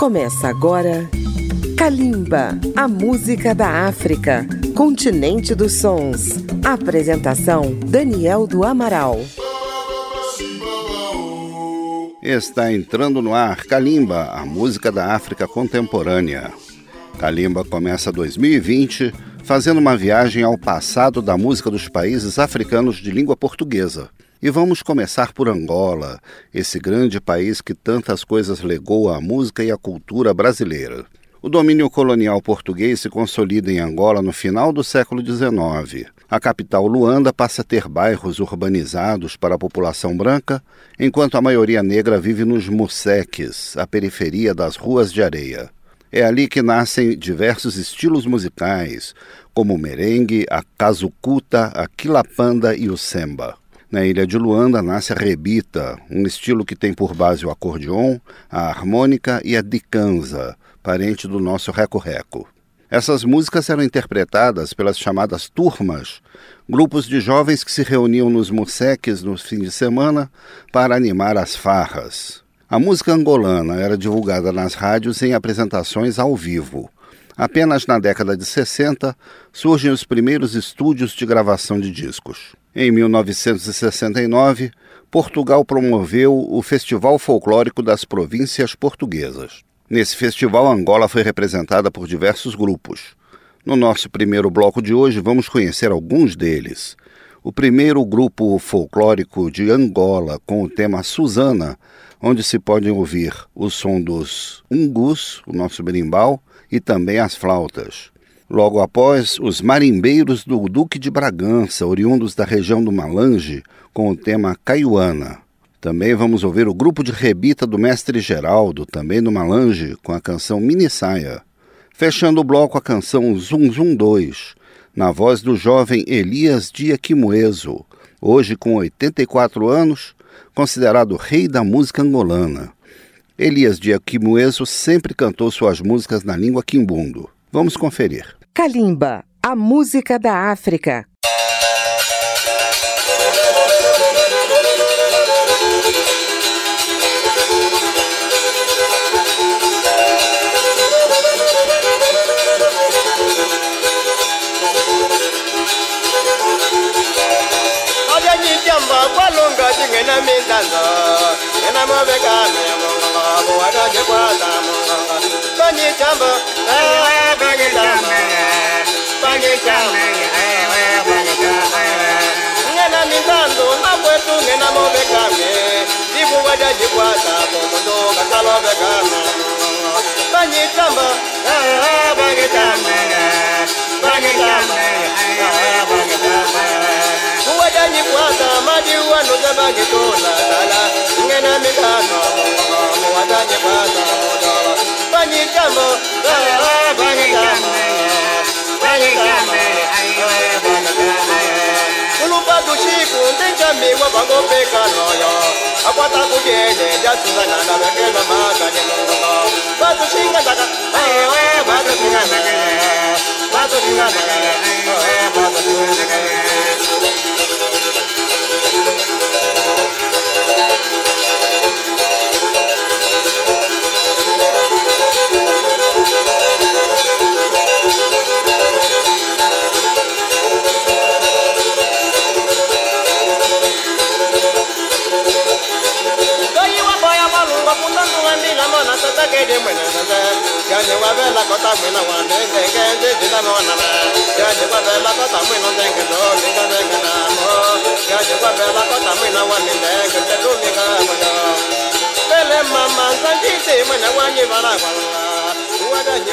Começa agora Kalimba, a música da África, continente dos sons. Apresentação Daniel do Amaral. Está entrando no ar Kalimba, a música da África contemporânea. Kalimba começa 2020 fazendo uma viagem ao passado da música dos países africanos de língua portuguesa. E vamos começar por Angola, esse grande país que tantas coisas legou à música e à cultura brasileira. O domínio colonial português se consolida em Angola no final do século XIX. A capital Luanda passa a ter bairros urbanizados para a população branca, enquanto a maioria negra vive nos museques, a periferia das ruas de areia. É ali que nascem diversos estilos musicais, como o merengue, a casucuta, a quilapanda e o semba. Na ilha de Luanda nasce a rebita, um estilo que tem por base o acordeon, a harmônica e a dicanza, parente do nosso reco-reco. Essas músicas eram interpretadas pelas chamadas turmas, grupos de jovens que se reuniam nos museques no fim de semana para animar as farras. A música angolana era divulgada nas rádios em apresentações ao vivo. Apenas na década de 60 surgem os primeiros estúdios de gravação de discos. Em 1969, Portugal promoveu o Festival Folclórico das Províncias Portuguesas. Nesse festival, Angola foi representada por diversos grupos. No nosso primeiro bloco de hoje, vamos conhecer alguns deles. O primeiro grupo folclórico de Angola, com o tema Susana, onde se podem ouvir o som dos ungus, o nosso berimbau, e também as flautas. Logo após, os marimbeiros do Duque de Bragança, oriundos da região do Malange, com o tema Caiuana. Também vamos ouvir o grupo de rebita do Mestre Geraldo, também do Malange, com a canção Mini Saia. Fechando o bloco a canção Zum Zum 2, na voz do jovem Elias Diaquimueso, hoje com 84 anos, considerado rei da música angolana. Elias Diaquimueso sempre cantou suas músicas na língua quimbundo. Vamos conferir. Kalimba, a música da África. kwalunga tingena mindlando ena mavekane mungongo wakaje kwata mungongo banyitamba banyitamba banyitamba ngena mintandu nakwetu ngena movekame divuva dya jikwata komundu katalovekana vanyitamba vangitame vangitame kuva dya jikwata madiwanu dya vangitula tala ngena mitano muwata jikwata mudova vanyitamba vangitame mi wa bango pe kano yo akwata ku ke ne ja tu na na ba ke ba ma ka ne no no ba tu shinga da ka ai we ba tu shinga da ka ba tu shinga da ka ai we ba tu shinga da ka kota mwina ndenge do linga ndenge na mo. Gaje do pele mama zanjite mwina wanyi bara kwa wada nyi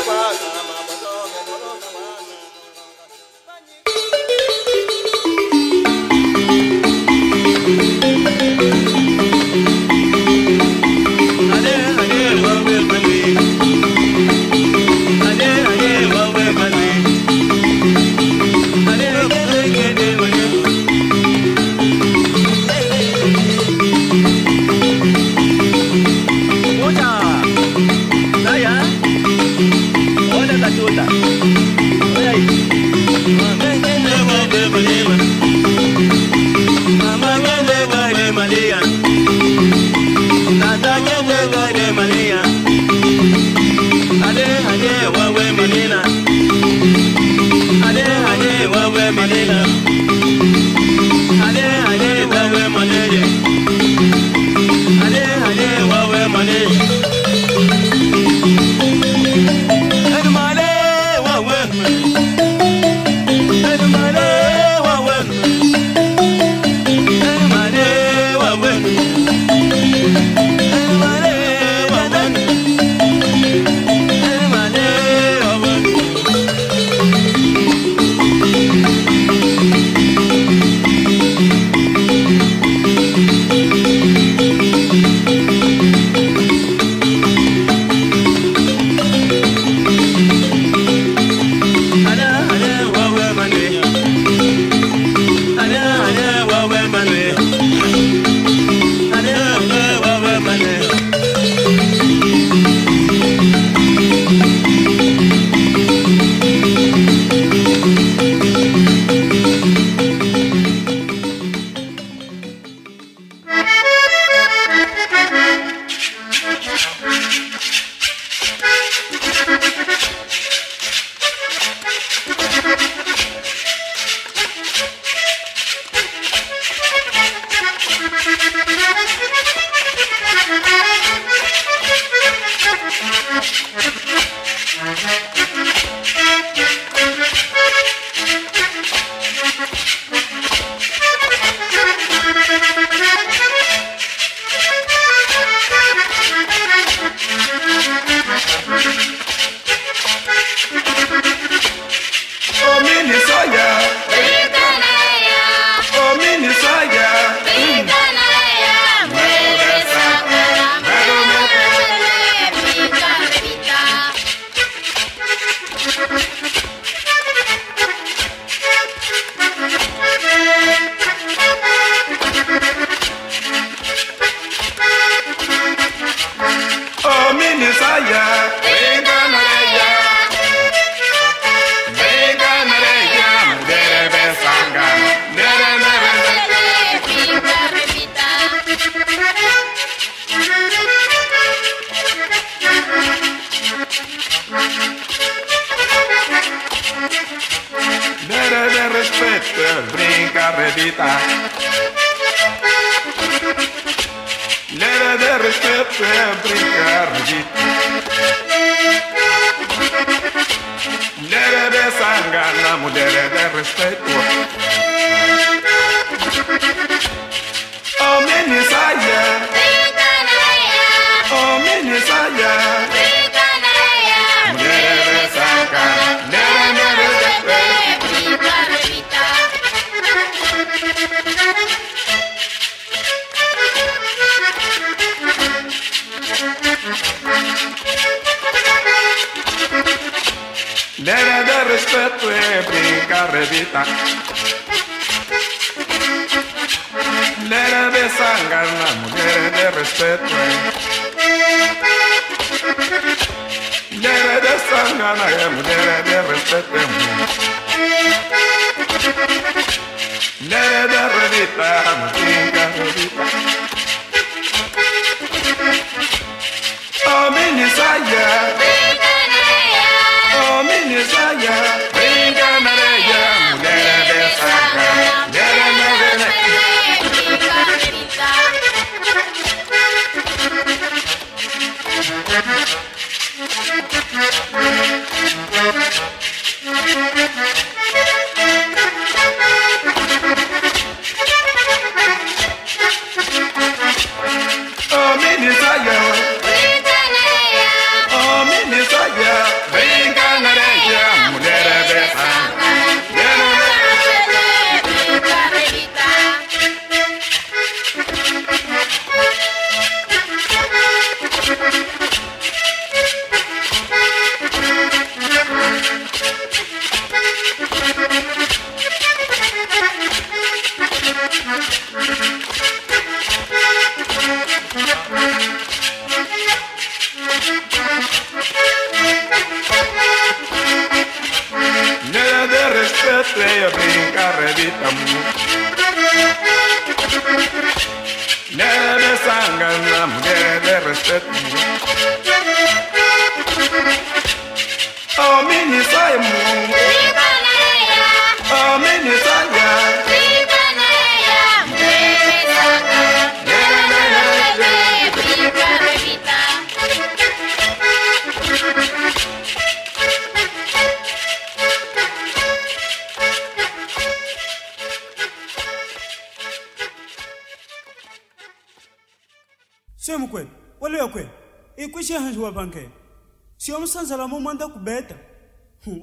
wamsanzala momwanda kubeta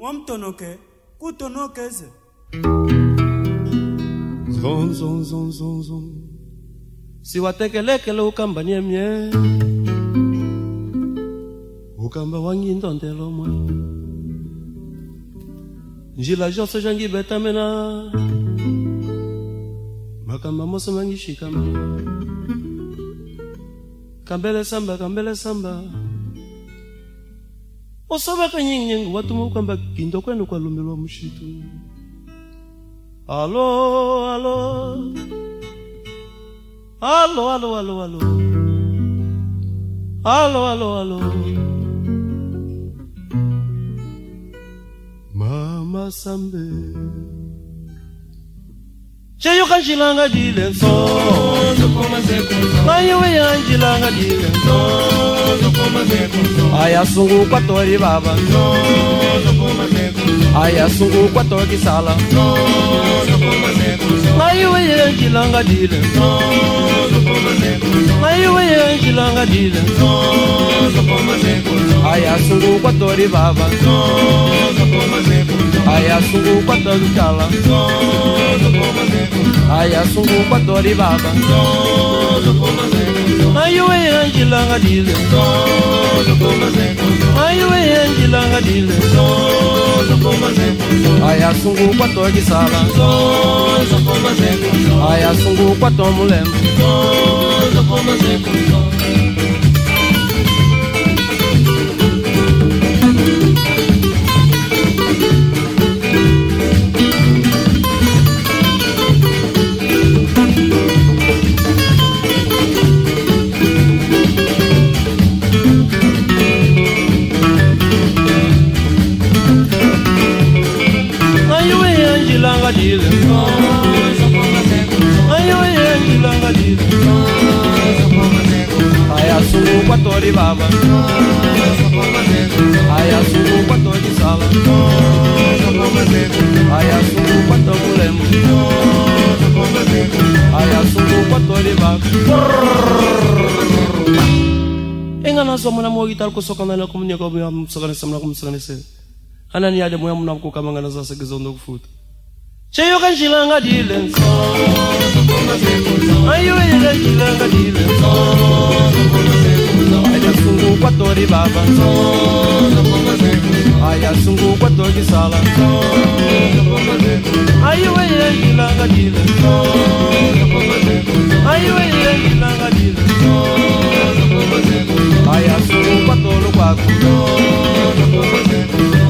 wamtonoke kutonokeze zon zon zon zon zon. Siwatekelekele ukamba niemye ukamba wangindondelo mwe njila jose jangibetamena makamba mose mangishikama kambele samba kambele samba osoba kanyengengu watuma ukamba ginda kwenda kwalumelwa mushitu halo halo Alo, alo, alo, alo, alo, alo, alo, mama sambe. Cheio cachilanga de lençonzo como execução Lá em Uiandilanga de lençonzo como execução Ai a sungu com a torre baba Lençonzo a sungu com a torre sala Laiwe Angilanga Dila Laiwe Angilanga Dila Aya Suru Quatori Baba Aya Suru Quatori Tala Aya Suru Quatori Baba Ayuwe anjilanga dile Todo kuma zenkuzo Ayuwe anjilanga dile Todo kuma zenkuzo a sungu kwa o sala. Todo kuma zenkuzo Aya sungu kwa tomu lembo Todo kuma zenkuzo kwatori baba aya sungu kwatori sala. Aya sungu kwato mulemu aya sungu kwatori baba engana so mona mo gital ko sokana na kumnya ko mo sokana samna ko sokana se. Anani ade mo yamna ko kamanga na sasa gizondo kufuta cheyo kanjilanga dile ayo yele jilanga dile aya sungu kwatori baba. Aya sungu kwatori sala. Ayo yele jilanga dile ayo yele jilanga dile aya sungu kwatolo kwako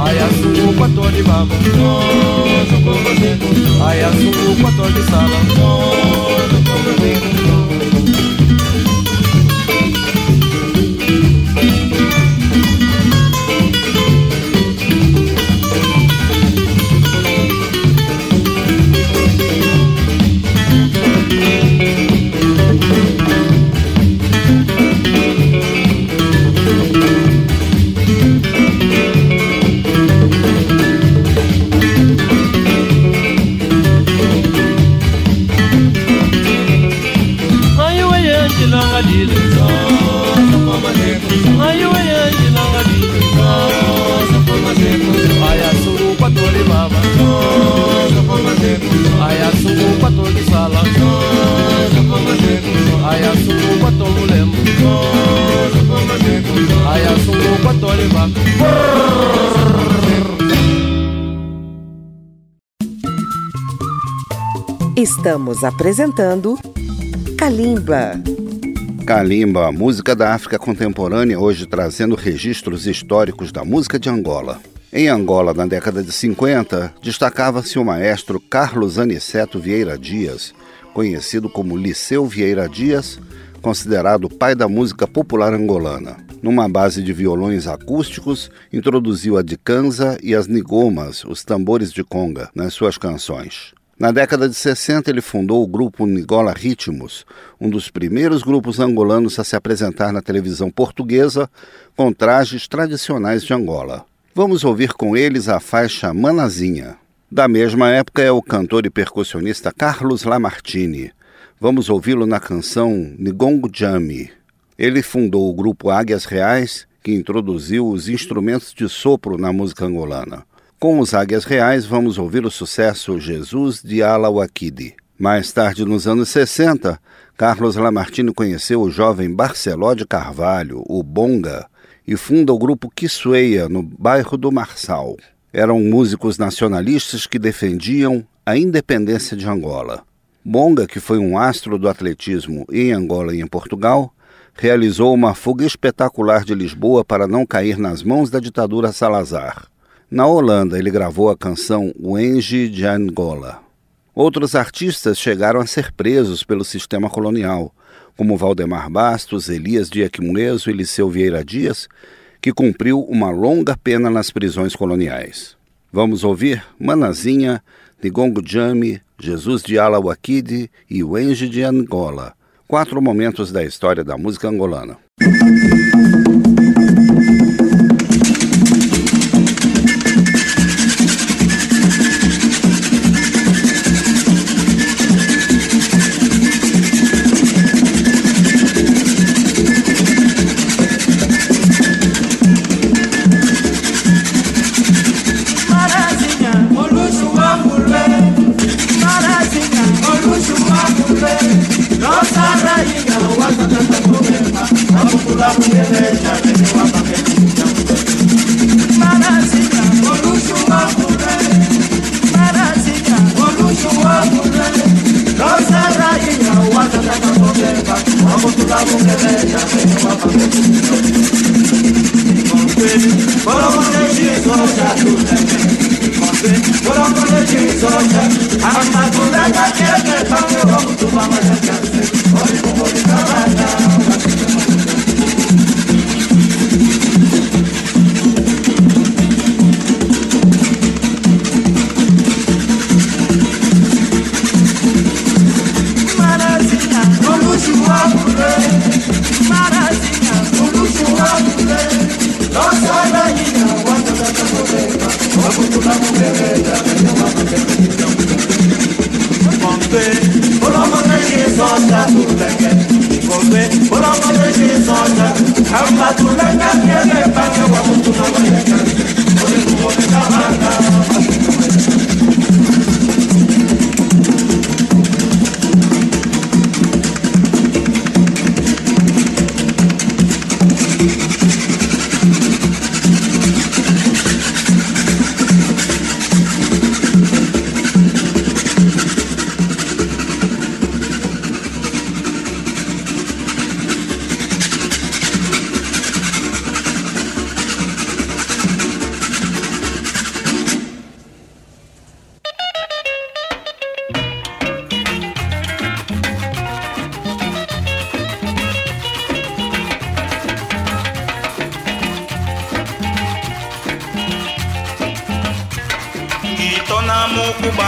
aya sungu kwatori baba. Aya sungu kwatori sala Aya sungu kwatori sala aya sungu kwato mulemu aya sungu kwatori baba Estamos apresentando Kalimba. Kalimba, música da África contemporânea, hoje trazendo registros históricos da música de Angola. Em Angola, na década de 50, destacava-se o maestro Carlos Aniceto Vieira Dias, conhecido como Liceu Vieira Dias, considerado o pai da música popular angolana. Numa base de violões acústicos, introduziu a dicanza e as nigomas, os tambores de conga, nas suas canções. Na década de 60, ele fundou o grupo Nigola Ritmos, um dos primeiros grupos angolanos a se apresentar na televisão portuguesa com trajes tradicionais de Angola. Vamos ouvir com eles a faixa Manazinha. Da mesma época é o cantor e percussionista Carlos Lamartine. Vamos ouvi-lo na canção Nigongo Jami. Ele fundou o grupo Águias Reais, que introduziu os instrumentos de sopro na música angolana. Com os Águias Reais, vamos ouvir o sucesso Jesus de Alawakidi. Mais tarde, nos anos 60, Carlos Lamartine conheceu o jovem Barceló de Carvalho, o Bonga, e funda o grupo Quissueia, no bairro do Marçal. Eram músicos nacionalistas que defendiam a independência de Angola. Bonga, que foi um astro do atletismo em Angola e em Portugal, realizou uma fuga espetacular de Lisboa para não cair nas mãos da ditadura Salazar. Na Holanda, ele gravou a canção Wenge de Angola. Outros artistas chegaram a ser presos pelo sistema colonial, como Valdemar Bastos, Elias de Aquimoeso e Liceu Vieira Dias, que cumpriu uma longa pena nas prisões coloniais. Vamos ouvir Manazinha, Nigongo Jami, Jesus de Alawakidi e Wenge de Angola, quatro momentos da história da música angolana.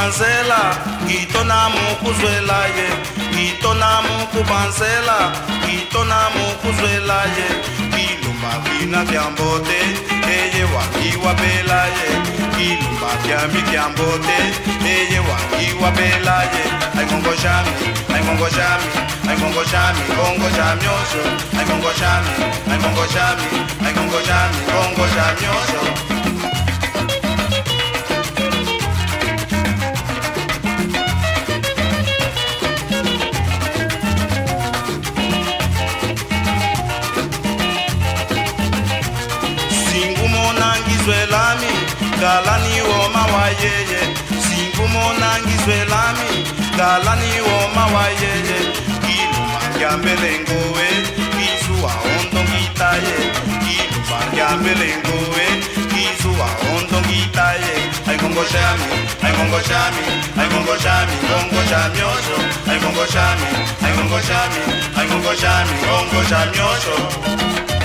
kubanzela ngito na ukuzwela ye. Ngito na ukubanzela ngito na ukuzwela ye. Ngiluma kwina kyambote eye wakiwa pela ye. Ngiluma kyami kyambote eye wakiwa pela ye. Ayingongo shami ayingongo shami ayingongo shami ongo shami oso. Ayingongo shami ayingongo shami ayingongo shami ongo shami oso. mona ngizwelami ngalani woma wayeye ngiluma ngihambele nguwe ngizuwa ondo ngitaye. Ngiluma ngihambele nguwe ngizuwa ondo ngitaye. Ayingongoshami osho. Osho.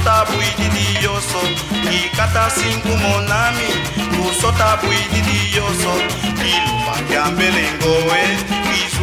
Kusota buididi yoso Ikata singu monami Kusota buididi yoso Kilumba kyambelengowe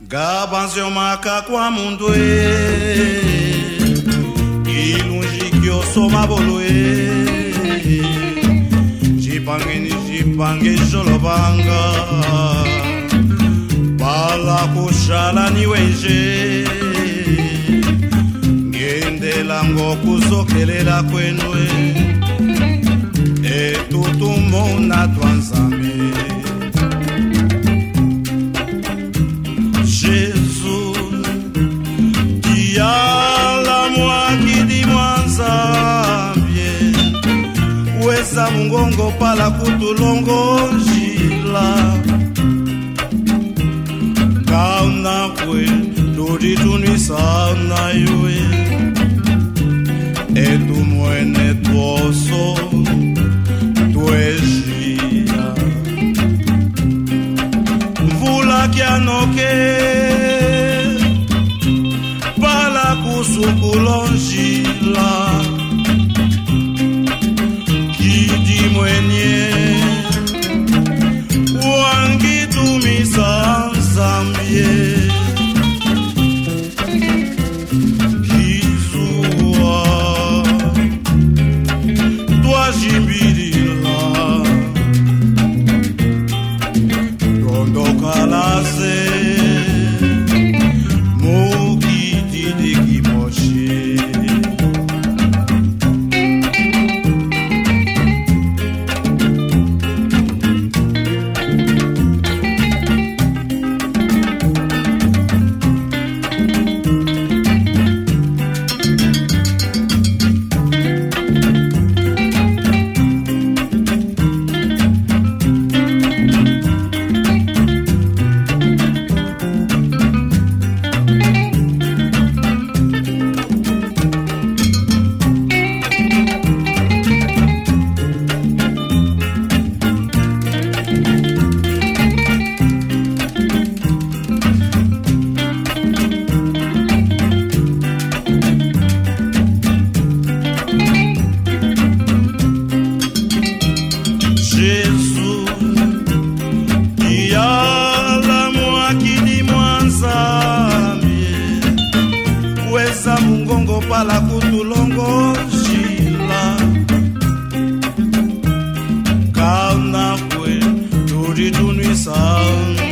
gabanziomaka kwa mundu e ilungi kiosoma bolo e jipangeni jipange jolobanga bala kushalani wenje ngendelango kuzokelela kwenwe etutumona twa nzambe na mungongo pala kutulongo njila kauna kwe toditunwisa na yoye etumwene Oh.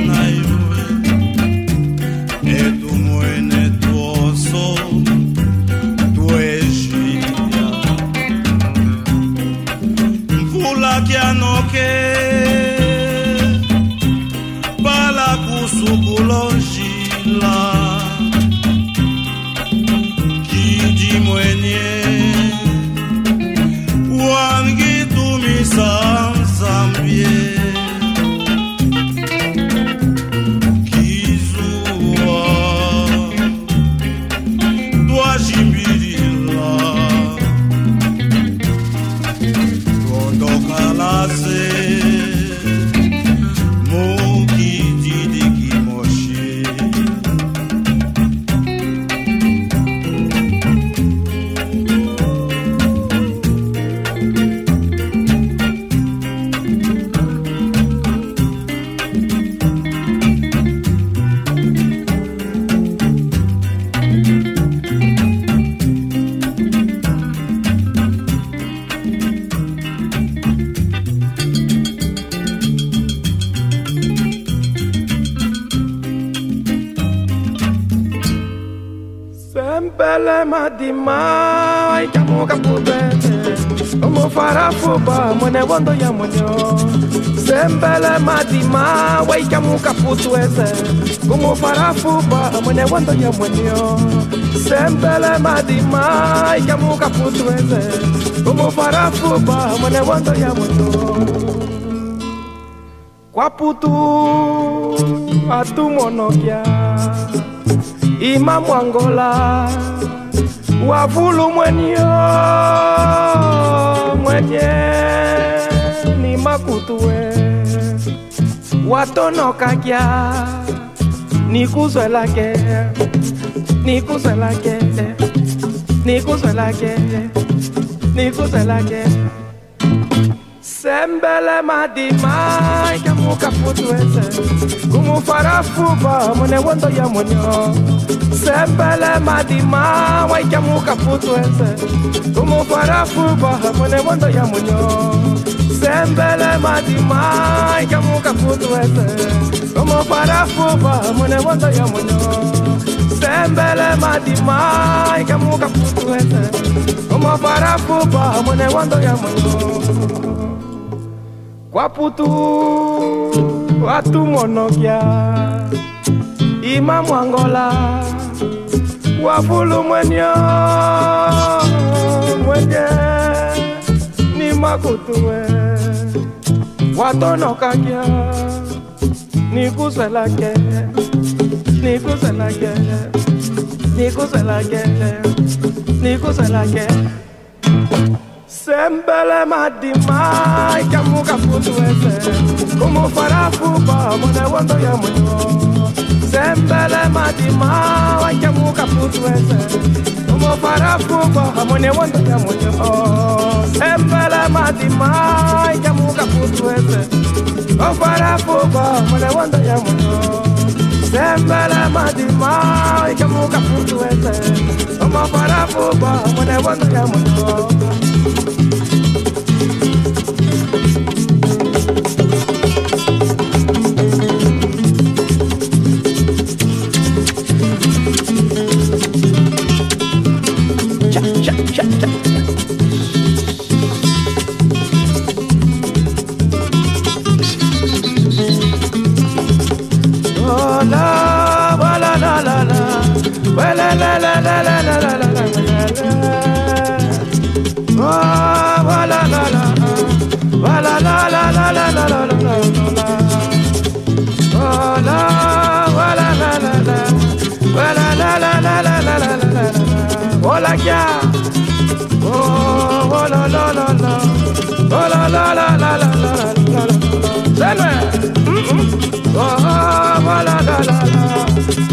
mama aikamuka mubene omofara fuba mwene wondo ya mwenyo sembele madima waikamuka futwese omofara mwene wondo ya mwenyo sembele madima aikamuka futwese omofara mwene wondo ya mwenyo kwaputu atumonokya imamwangola wavulu mwenyo mwenye ni makutue watonokakya nikuzwelake nikuzwelake nikuzwelake nikuzwelake sembele madima ikamuka putuese kumufarafuba mune wondo ya munyo sembele madima waikamuka putuese kumufarafuba mune wondo ya munyo sembele madima ikamuka putuese kumufarafuba mune wondo ya munyo sembele madima ikamuka putuese kumufarafuba mune wondo ya munyo kwa putu watumonokia ima mwangola wavulu mwenyo mwenye ni makutue watonokakia nikuselake nikuselake nikuselake nikuselake Sembele madima ikamuka futuweze kumufarafu pamone wondo ya mwenyo. Sembele madima ikamuka futuweze kumufarafu pamone wondo ya mwenyo. Sembele madima ikamuka futuweze kumufarafu pamone wondo ya mwenyo. sembele madima ikemuka futuwete omaparafuba mwenevondoya mutuo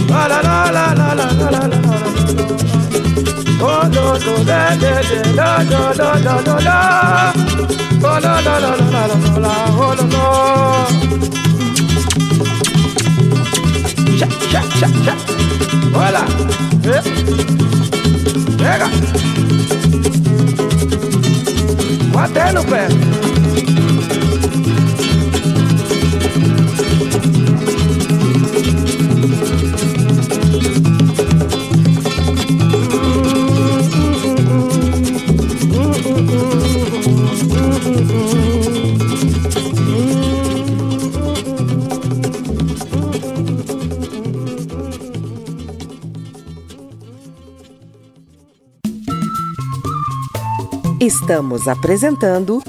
La la la la la la la la la. Oh do do de de de la do do do do la. Oh la la la la la la la oh la la. Sha sha sha sha. Hola. Eh. Pega. Batendo o pé. Estamos apresentando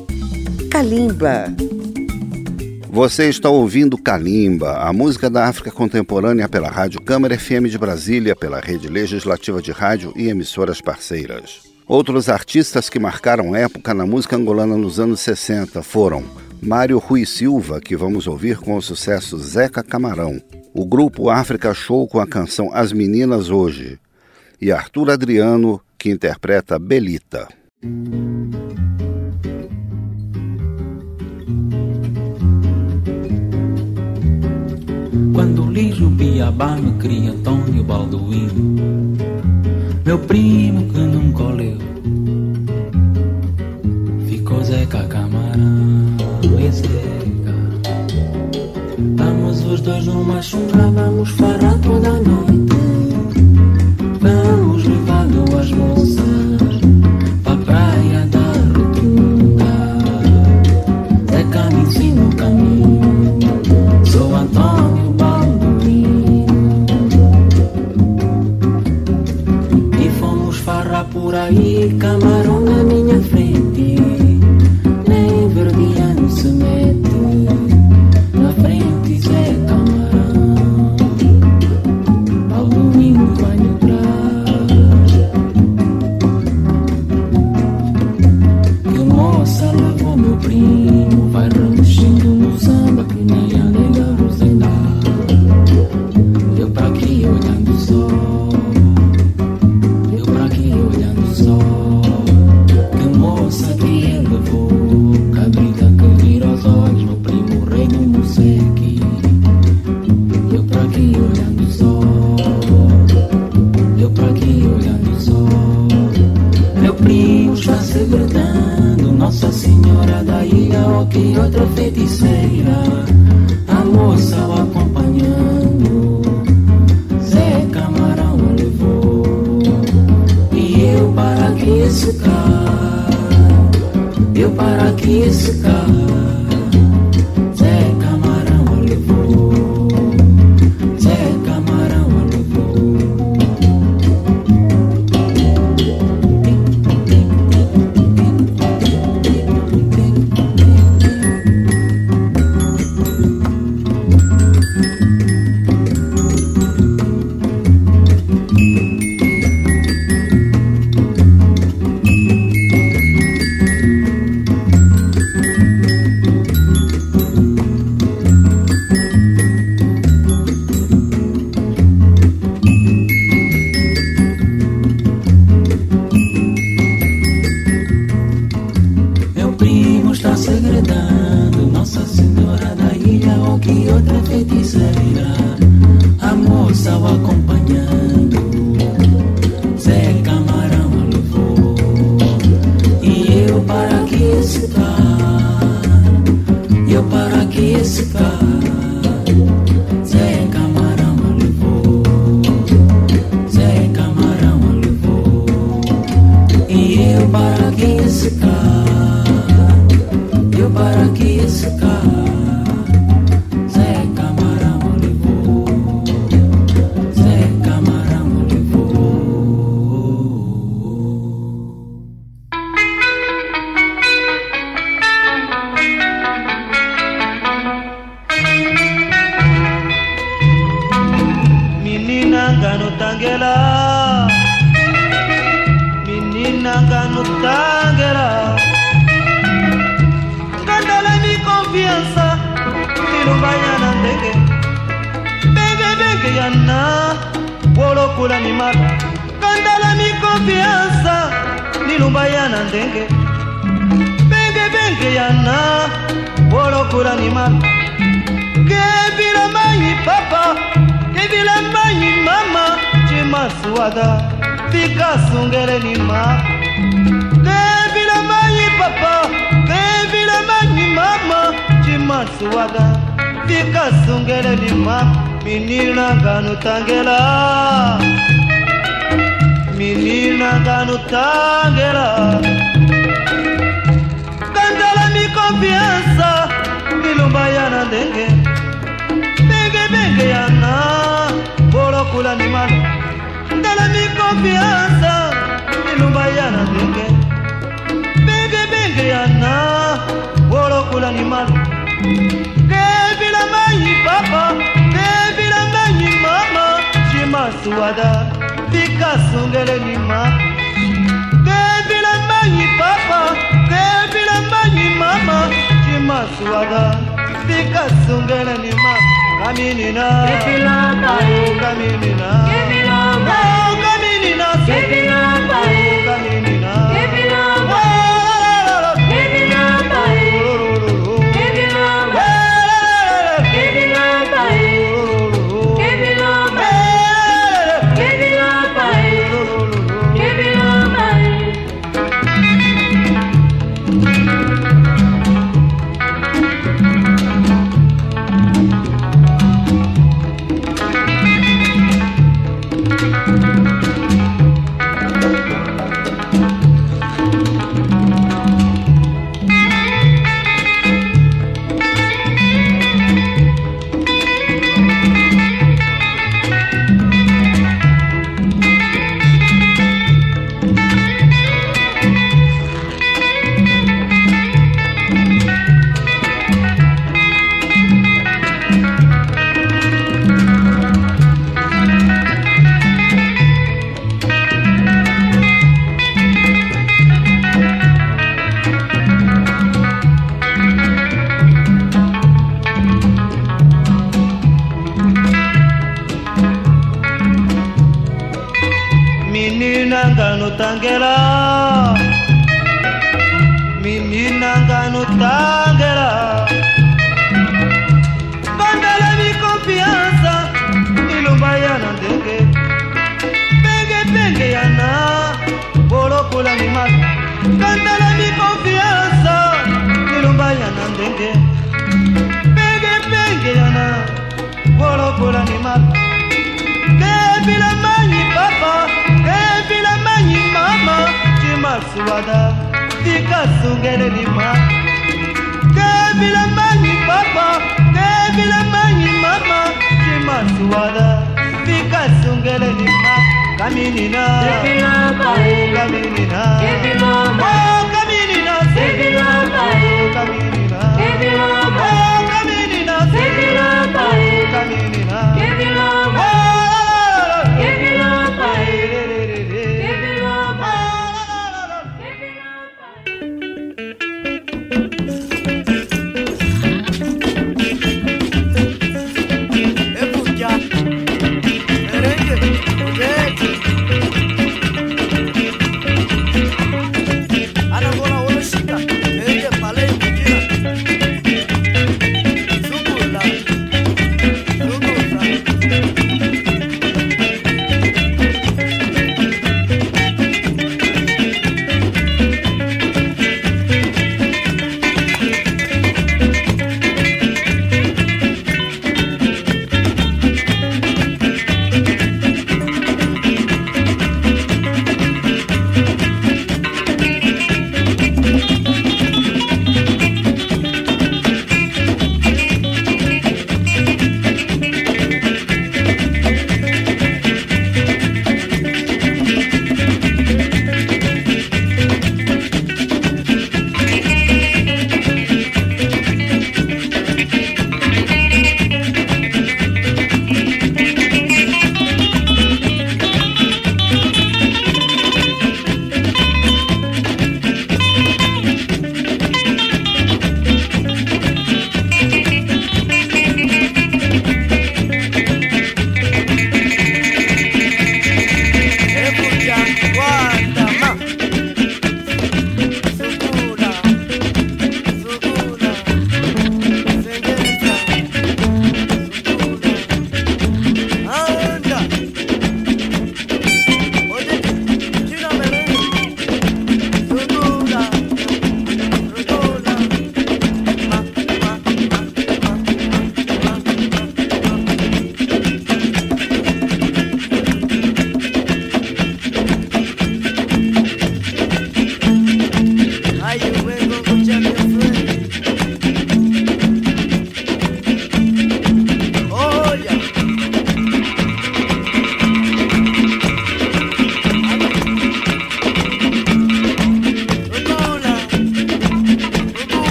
Kalimba. Você está ouvindo Kalimba, a música da África contemporânea pela Rádio Câmara FM de Brasília, pela Rede Legislativa de Rádio e emissoras parceiras. Outros artistas que marcaram época na música angolana nos anos 60 foram Mário Rui Silva, que vamos ouvir com o sucesso Zeca Camarão, o grupo África Show com a canção As Meninas Hoje, e Arthur Adriano, que interpreta Belita. Quando lijo Biabá me cria Antônio Balduino Meu primo que não colheu. Ficou Zeca Camarão e Zeca. Vamos os dois numa chunga, vamos farrar toda noite. Vamos levando as moças Jamaica Está segredando Nossa Senhora da Ilha Ó que outra feiticeira. A moça o acompanhando Zé Camarão levou. E eu para que esse carro Eu para que esse carro tangela ngandelemi konfiansa lilubanya na ndenge. Bengebenge ya na wolokola mimaka ngandelemi konfiansa lilubanya na ndenge. Bengebenge ya na wolokola mimaka kebilamanyi papa kebilamanyi mama cimasuwada fika sungeleni maka papa. Bevila mani mama cimansuwaga fika sungelelima mininanganutangela mininanganutangela kandala mikonfiansa milumba yana ndenge. Bengebenge yana bolokula nimalo ndala mikonfiansa milumba yana ndenge. yana bolokola limalo debilamanyi papa debilamanyi mama cimasuwada fikasongelenima debilamanyi papa debilamanyi mama cimasuwada fikasongelenima kaminina kaminina kaminina kaminina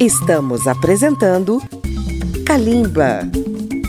Estamos apresentando Kalimba.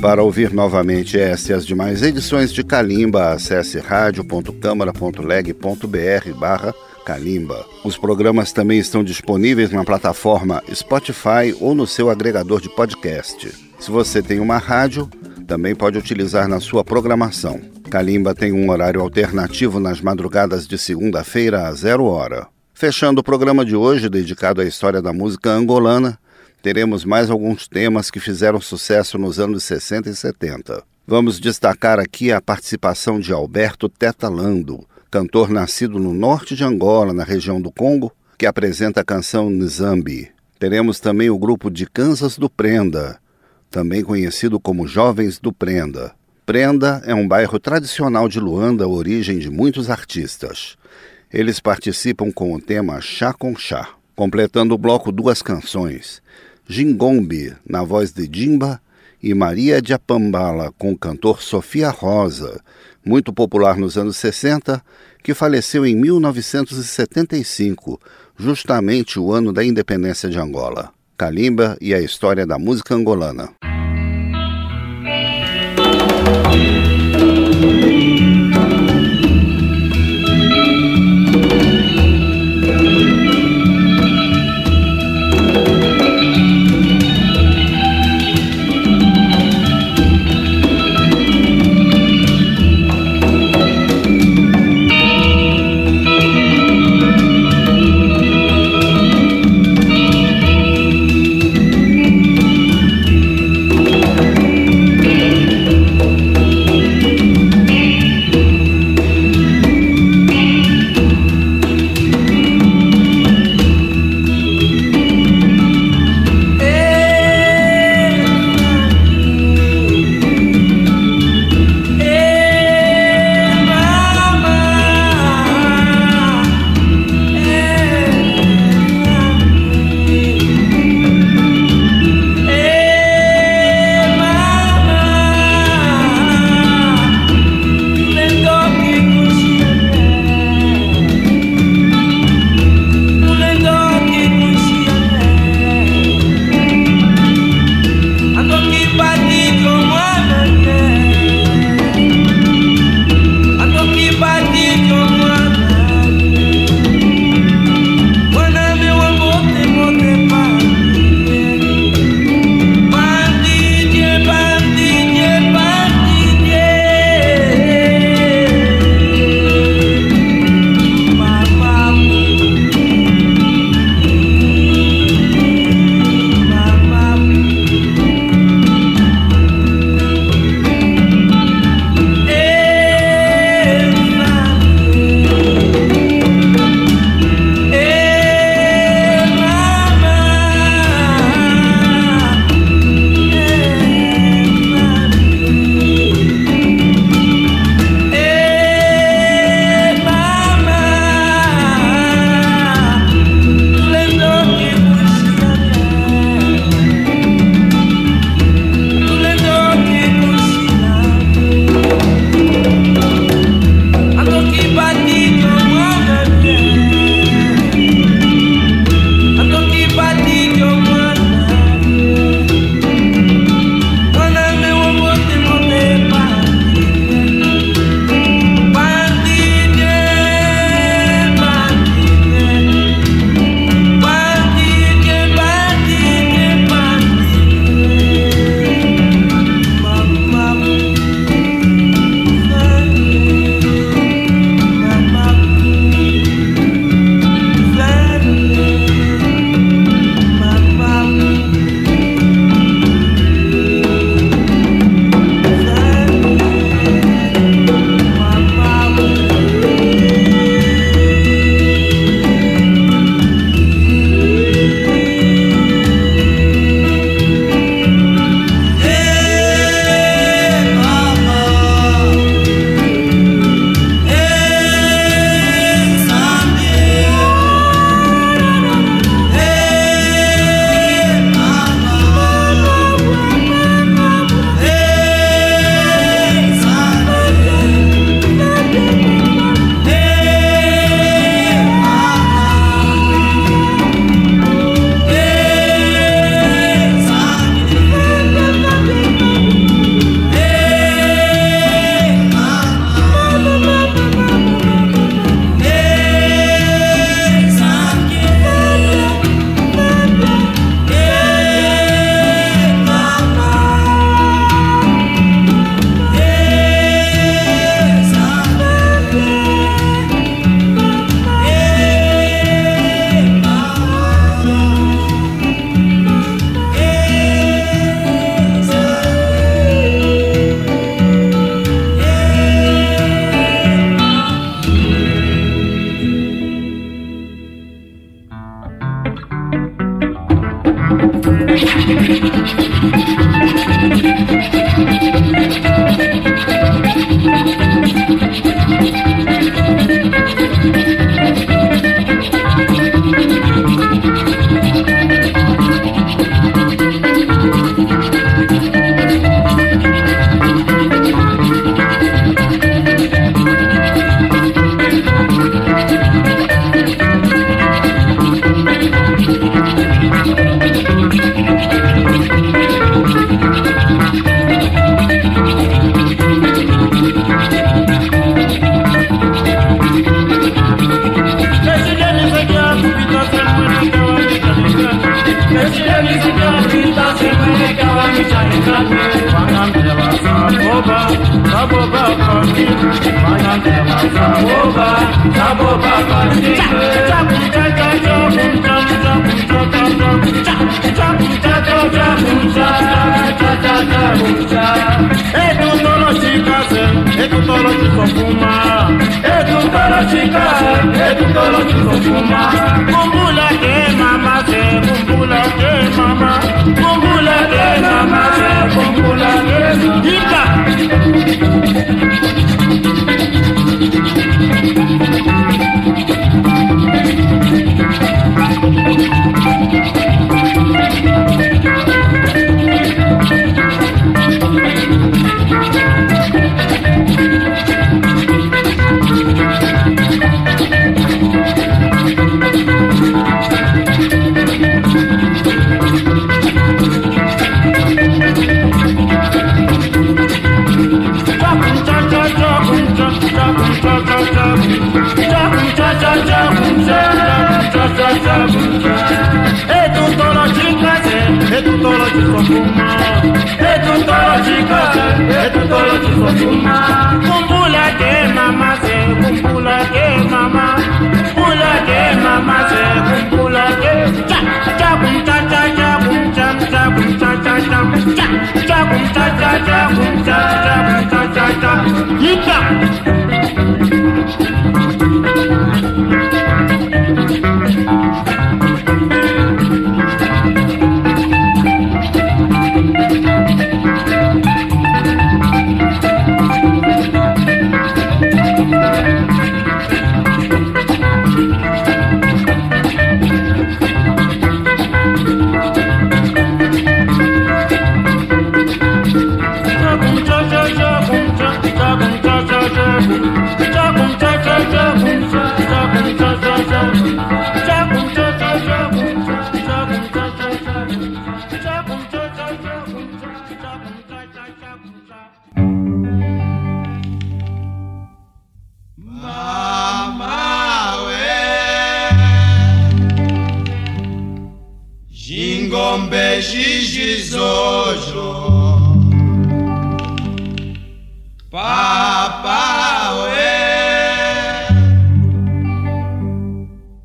Para ouvir novamente esta e as demais edições de Kalimba, acesse radio.câmara.leg.br barra Kalimba. Os programas também estão disponíveis na plataforma Spotify ou no seu agregador de podcast. Se você tem uma rádio, também pode utilizar na sua programação. Kalimba tem um horário alternativo nas madrugadas de segunda-feira a zero hora. Fechando o programa de hoje, dedicado à história da música angolana, teremos mais alguns temas que fizeram sucesso nos anos 60 e 70. Vamos destacar aqui a participação de Alberto Tetalando, cantor nascido no norte de Angola, na região do Congo, que apresenta a canção Nzambi. Teremos também o grupo de Kansas do Prenda, também conhecido como Jovens do Prenda. Prenda é um bairro tradicional de Luanda, origem de muitos artistas. Eles participam com o tema Chá com Chá, completando o bloco duas canções, Jingombe, na voz de Jimba, e Maria de Apambala, com o cantor Sofia Rosa, muito popular nos anos 60, que faleceu em 1975, justamente o ano da independência de Angola. Kalimba e a história da música angolana.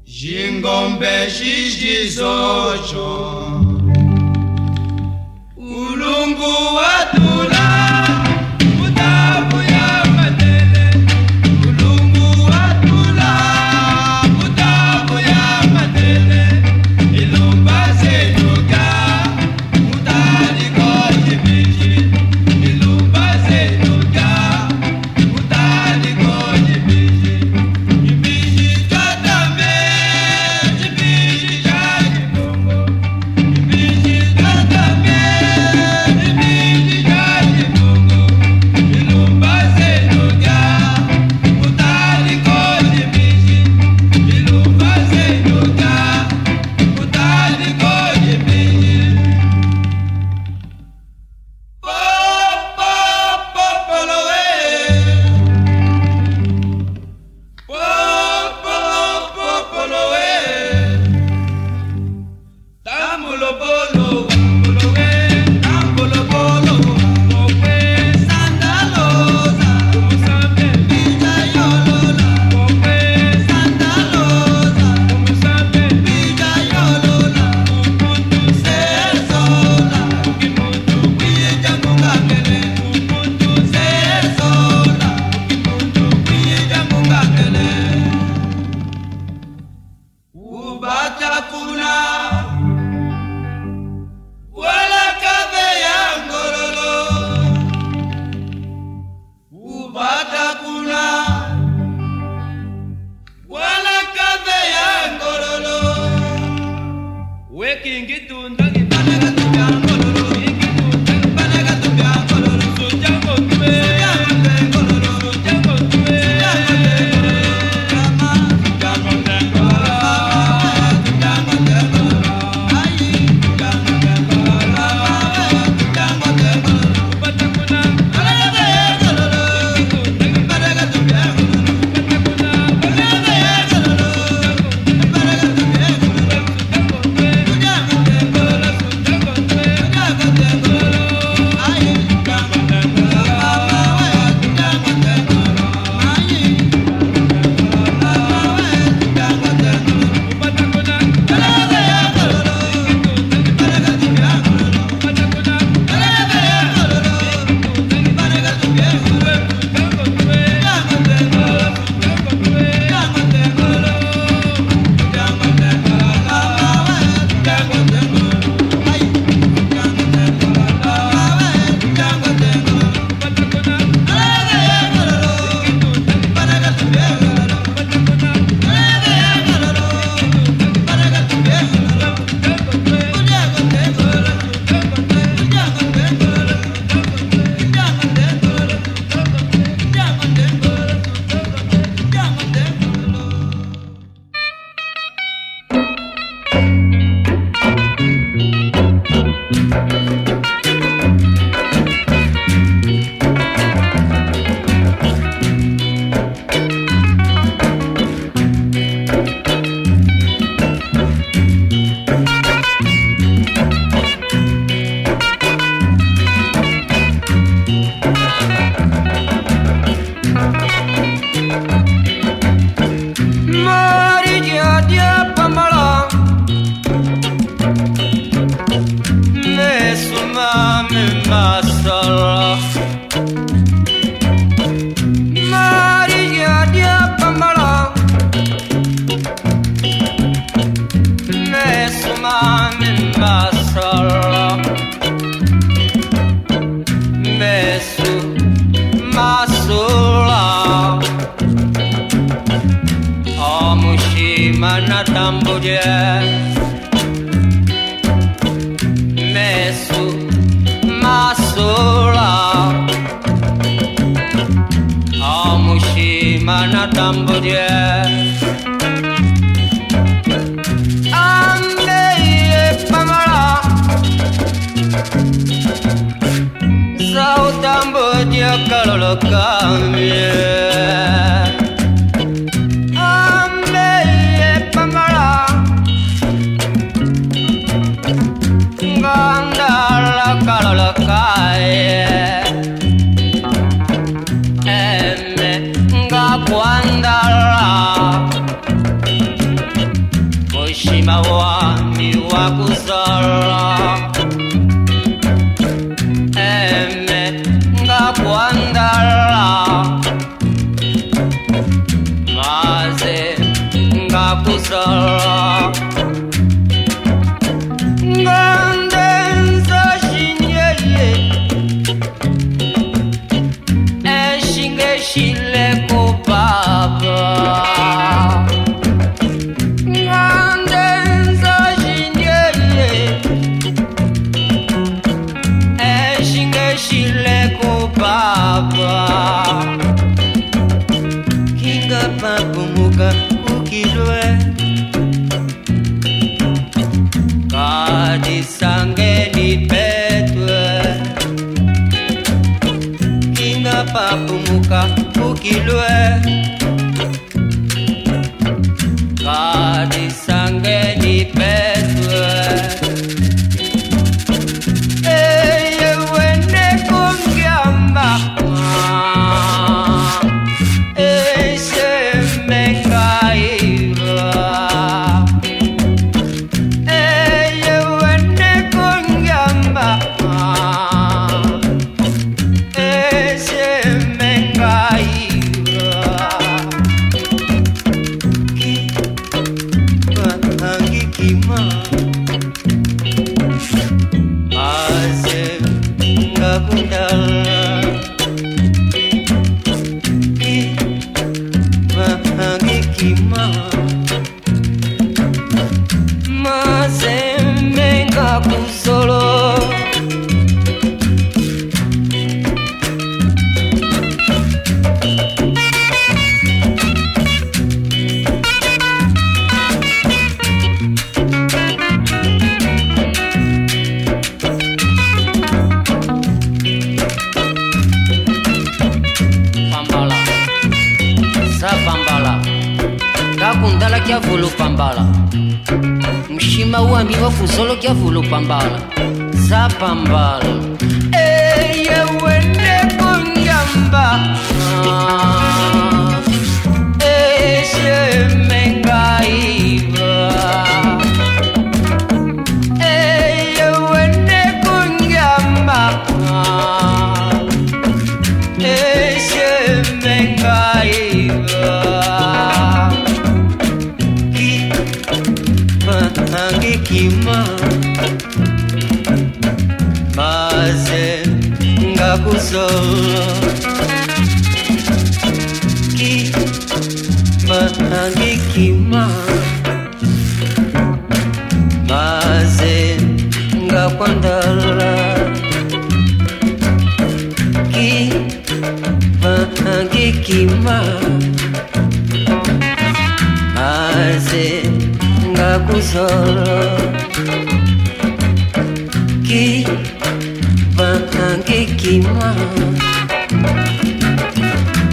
Jingombe jijizojo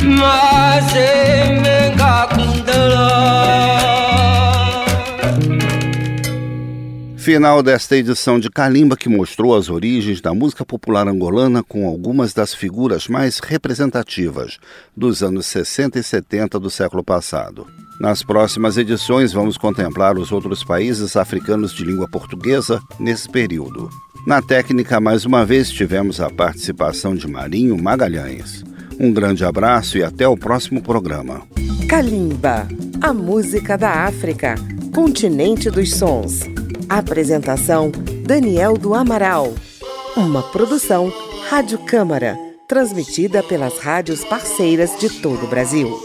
maze ngakundolo Final desta edição de Kalimba que mostrou as origens da música popular angolana com algumas das figuras mais representativas dos anos 60 e 70 do século passado. Nas próximas edições vamos contemplar os outros países africanos de língua portuguesa nesse período. Na técnica, mais uma vez, tivemos a participação de Marinho Magalhães. Um grande abraço e até o próximo programa. Kalimba, a música da África, continente dos sons. Apresentação: Daniel do Amaral. Uma produção Rádio Câmara, transmitida pelas rádios parceiras de todo o Brasil.